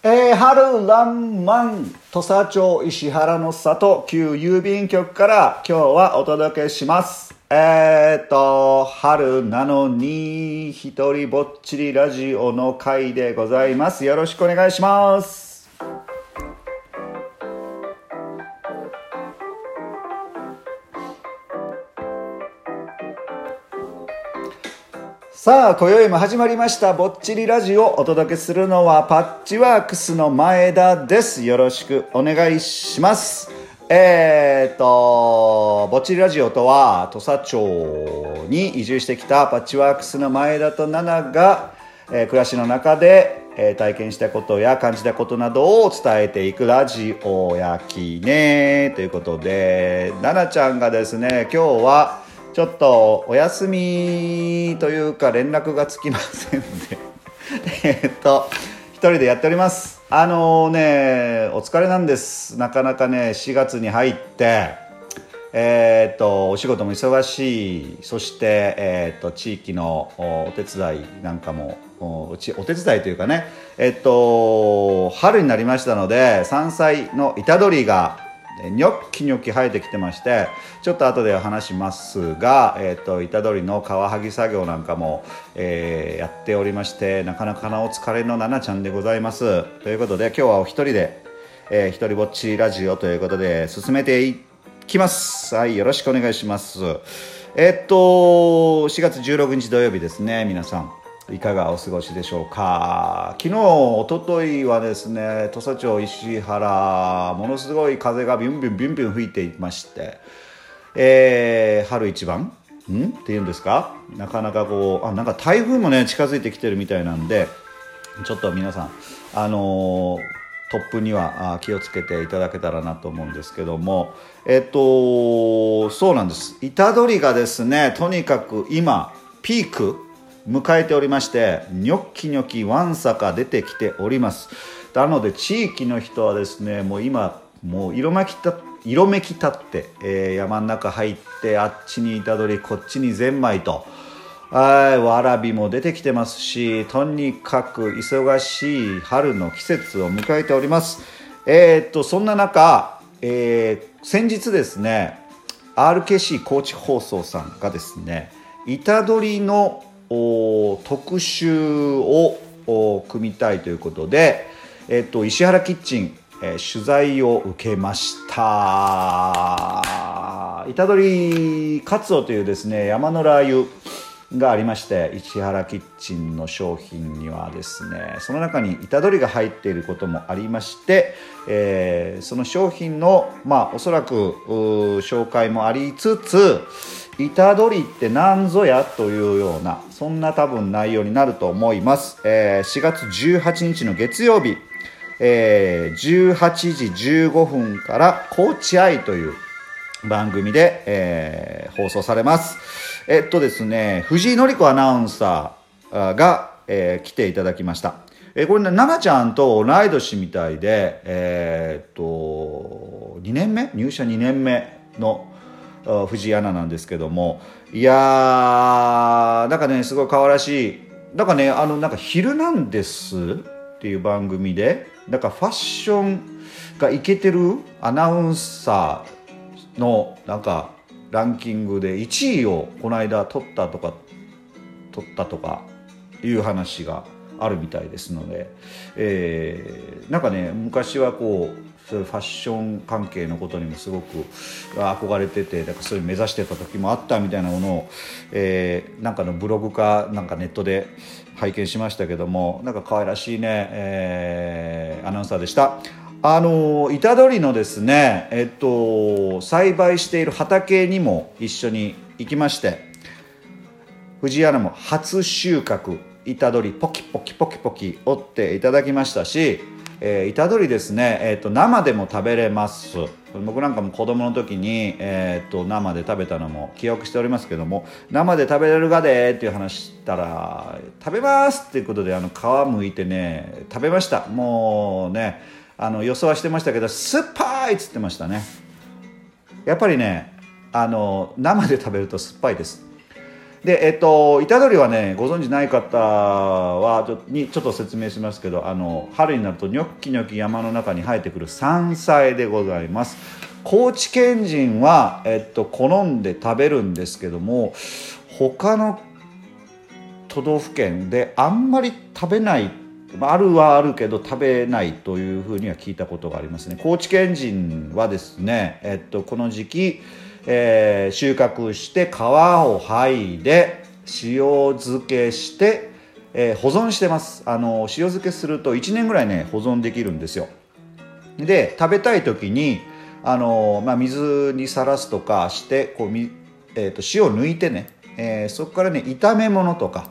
えー、春らんまん土佐町石原の里旧郵便局から今日はお届けします。えー、っと春なのに一人ぼっちりラジオの回でございます。よろしくお願いします。さあ今宵も始まりましたぼっちりラジオ。お届けするのはパッチワークスの前田です。よろしくお願いします。えー、っとぼっちりラジオとは土佐町に移住してきたパッチワークスの前田と奈々が、えー、暮らしの中で、えー、体験したことや感じたことなどを伝えていくラジオやきねということで奈々ちゃんがですね今日はちょっとお休みというか連絡がつきませんで。えっと一人でやっております。あのねお疲れなんです。なかなかね4月に入ってえー、っとお仕事も忙しい。そして、えー、っと地域のお手伝いなんかもおお手伝いというかねえっと春になりましたので山菜の板取りがニョッキニョッキ生えてきてましてちょっと後で話しますが、えーと、板取りの皮剥ぎ作業なんかも、えー、やっておりましてなかなかなお疲れの奈々ちゃんでございます。ということで今日はお一人で、えー、一人ぼっちラジオということで進めていきます。はいよろしくお願いします。えっ、と4月16日土曜日ですね皆さん。いかがお過ごしでしょうか？昨日おとといはですね土佐町石原ものすごい風がビュンビュンビュンビュン吹いていまして、えー、春一番？ん？っていうんですか？なかなかこうあなんか台風もね近づいてきてるみたいなんでちょっと皆さんあのートップには気をつけていただけたらなと思うんですけどもえっとそうなんです。虎杖がですねとにかく今ピーク迎えておりましてニョッキニョキわんさか出てきております。なので地域の人はですねもう今もう色めきた色めき立って、えー、山の中入ってあっちに板取りこっちにゼンマイとはいわらびも出てきてますしとにかく忙しい春の季節を迎えております。えー、っとそんな中、えー、先日ですね RKC 高知放送さんがですね板取の特集を組みたいということで、えっと、石原キッチン、えー、取材を受けました。虎杖勝夫というですね山のラー油がありまして石原キッチンの商品にはですねその中に板取りが入っていることもありまして、えー、その商品のまあおそらく紹介もありつつ板取りって何ぞやというようなそんな多分内容になると思います、えー、4月18日の月曜日、えー、18時15分から「コーチアイ」という番組で、えー、放送されます。えっとですね藤井紀子アナウンサーが、えー、来ていただきました。えー、これね奈々ちゃんと同い年みたいでえー、っと2年目？入社2年目の藤井アナなんですけども。いやーなんかねすごい可愛らしい。なんかねあのなんか「ヒルナンデス」っていう番組でなんかファッションがいけてるアナウンサーのなんかランキングで1位をこの間取ったとか取ったとかいう話があるみたいですので、えー、なんかね昔はこうそういうファッション関係のことにもすごく憧れててだからそういう目指してた時もあったみたいなものを、えー、なんかのブログかなんかネットで拝見しましたけどもなんか可愛らしいね、えー、アナウンサーでした。あの板取のですね、えっと、栽培している畑にも一緒に行きまして藤井アナも初収穫板取ポキポキポキポキ折っていただきましたしえー、板取ですね、えーと、生でも食べれます。僕なんかも子供の時に、えーと、生で食べたのも記憶しておりますけども生で食べれるがでっていう話したら食べますっていうことであの皮むいてね食べました。もうねあの予想はしてましたけど酸っぱいっつってましたね。やっぱりねあの生で食べると酸っぱいです。でえっと板取はねご存知ない方はちょにちょっと説明しますけどあの春になるとニョッキニョキ山の中に生えてくる山菜でございます。高知県人は、えっと、好んで食べるんですけども他の都道府県であんまり食べないってまああるはあるけど食べないというふうには聞いたことがありますね。高知県人はですね、えっと、この時期えー、収穫して皮を剥いで塩漬けして、えー、保存してます。あの塩漬けすると1年ぐらいね保存できるんですよ。で食べたい時にあの、まあ、水にさらすとかしてこう、えー、と塩抜いてね、えー、そこからね炒め物とか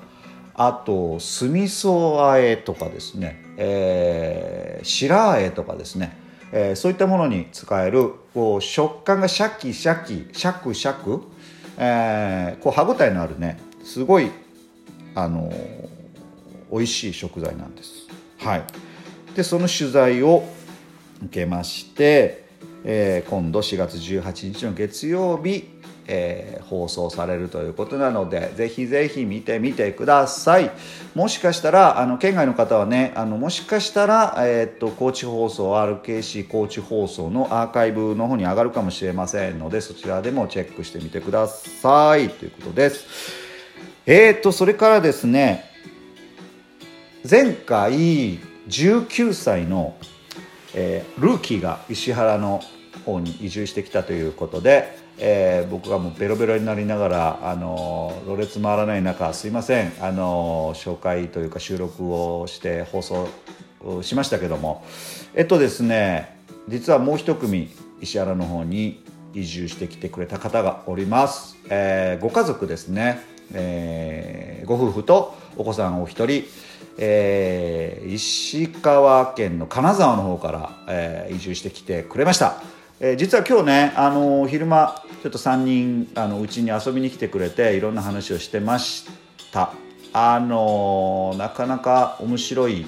あと酢味噌あえとかですね、えー、白あえとかですね。えー、そういったものに使えるこう食感がシャキシャキシャクシャク、えー、こう歯ごたえのあるねすごいあのー、美味しい食材なんです。はい、でその取材を受けまして、えー、今度4月18日の月曜日えー、放送されるということなのでぜひぜひ見てみてください。もしかしたらあの県外の方はねあのもしかしたら、えー、っと高知放送 RKC 高知放送のアーカイブの方に上がるかもしれませんのでそちらでもチェックしてみてくださいということです。えー、っとそれからですね前回19歳の、えー、ルーキーが石原の方に移住してきたということでえー、僕がもうベロベロになりながらあのろれつ回らない中すいませんあの紹介というか収録をして放送しましたけどもえっとですね実はもう一組石原の方に移住してきてくれた方がおります、えー、ご家族ですね、えー、ご夫婦とお子さんお一人えー、石川県の金沢の方から、えー、移住してきてくれました、えー、実は今日ね、あのー、昼間ちょっと3人あのうちに遊びに来てくれていろんな話をしてました。あのなかなか面白い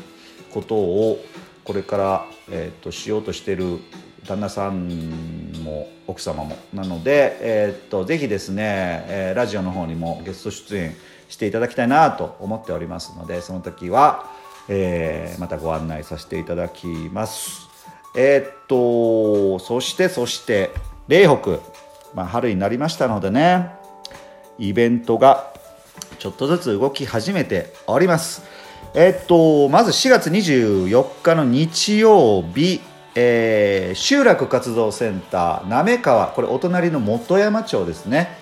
ことをこれから、えーと、しようとしてる旦那さんも奥様も。なので、えーと、ぜひですね、え、ラジオの方にもゲスト出演していただきたいなと思っておりますのでその時は、え、またご案内させていただきます。えっ、とそしてそして霊北。まあ、春になりましたのでね。イベントがちょっとずつ動き始めております。えっとまず4月24日の日曜日えー、集落活動センター滑川。これお隣の本山町ですね。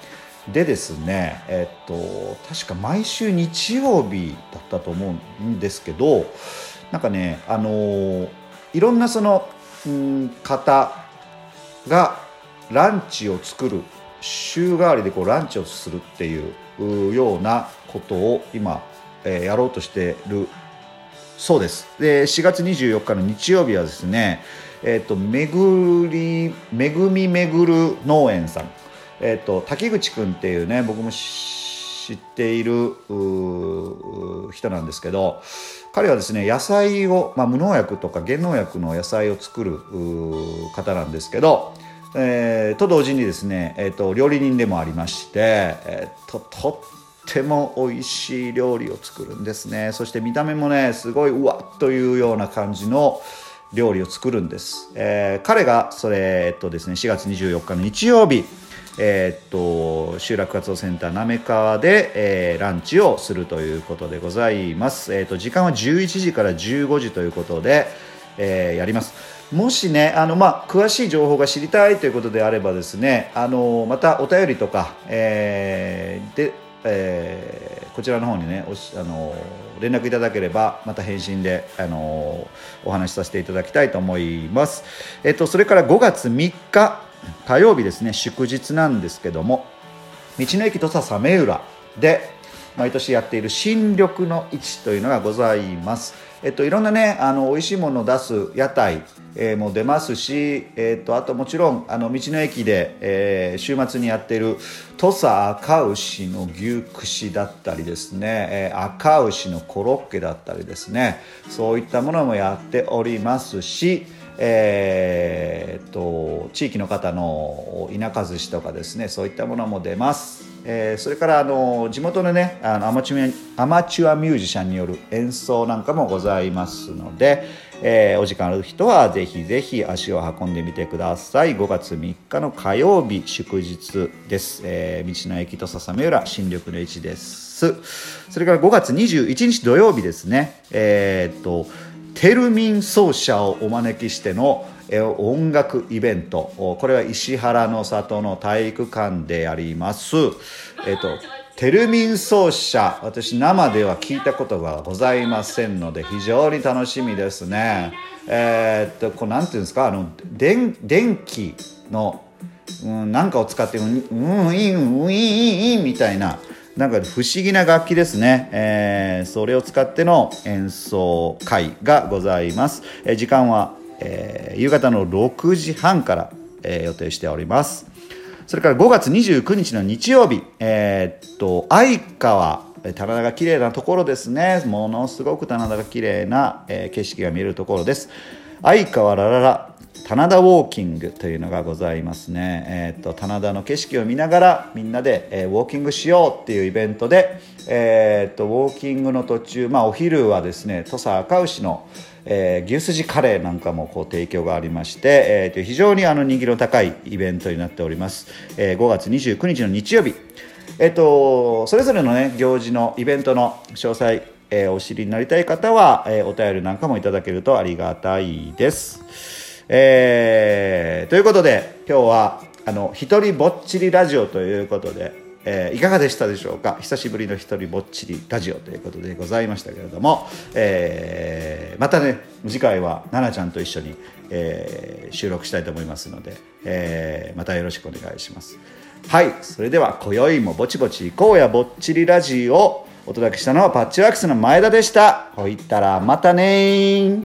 でですねえっと確か毎週日曜日だったと思うんですけどなんかねあの、いろんなその、うん、方がランチを作る週替わりでこうランチをするっていうようなことを今、えー、やろうとしてるそうです。で4月24日の日曜日はですねえっ、ー、とめぐりめぐみめぐる農園さん。えっ、ー、と滝口くんっていうね僕も知っている人なんですけど彼はですね野菜を、まあ、無農薬とか減農薬の野菜を作る方なんですけどえー、と同時にですね、えーと、料理人でもありまして、えーと、とっても美味しい料理を作るんですね。そして見た目もねすごいうわっというような感じの料理を作るんです、えー、彼がそれ、えっとですね、4月24日の日曜日えー、っと集落活動センター滑川で、えー、ランチをするということでございます、えー、っと時間は11時から15時ということで、えー、やります。もしねあの、まあ、詳しい情報が知りたいということであればですねあのまたお便りとか、えー、で、えー、こちらの方にねおしあの連絡いただければまた返信であのお話しさせていただきたいと思います、えっと、それから5月3日火曜日ですね祝日なんですけども道の駅土佐早明浦で毎年やっている新緑の市というのがございます。えっと、いろんなねあの美味しいものを出す屋台、えー、も出ますし、えっと、あともちろんあの道の駅で、えー、週末にやっている土佐赤牛の牛串だったりですね、えー、赤牛のコロッケだったりですねそういったものもやっておりますしえー、と地域の方の田舎寿司とかですねそういったものも出ます。えーそれからあの地元のねあのアマチュアアマチュアミュージシャンによる演奏なんかもございますので、えーお時間ある人はぜひぜひ足を運んでみてください。5月3日の火曜日祝日です、えー道の駅と笹目浦新緑の市です。それから5月21日土曜日ですね。えっとテルミン奏者をお招きしてのえ音楽イベント。これは石原の里の体育館でやります。えっ、とテルミン奏者私生では聞いたことがございませんので非常に楽しみですね。えっとこうなんていうんですかあの電電気のうん、なんかを使ってうんうんいんうんいんいんみたいな。なんか不思議な楽器ですね、えーそれを使っての演奏会がございます、えー時間は、えー夕方の6時半から、えー予定しております。それから5月29日の日曜日えーっと相川棚田が綺麗なところですね。ものすごく棚田が綺麗な、えー景色が見えるところです。相川ららら棚田ウォーキングというのがございますね、えー、と棚田の景色を見ながらみんなで、えーウォーキングしようっていうイベントで、えー、とウォーキングの途中、まあ、お昼はですね土佐赤牛の、えー牛すじカレーなんかもこう提供がありまして、えーと非常にあの人気の高いイベントになっております、えー5月29日の日曜日。えっと、それぞれのね行事のイベントの詳細、えーお知りになりたい方は、えーお便りなんかもいただけるとありがたいです。えーということで今日はあの一人ぼっちりラジオということで、えーいかがでしたでしょうか？久しぶりの一人ぼっちりラジオということでございましたけれども、えーまたね次回は奈々ちゃんと一緒に、えー収録したいと思いますので、えまたよろしくお願いします。はいそれでは今宵もぼちぼち行こうやぼっちりラジオ。お届けしたのはパッチワークスの前田でした。ほいったらまたね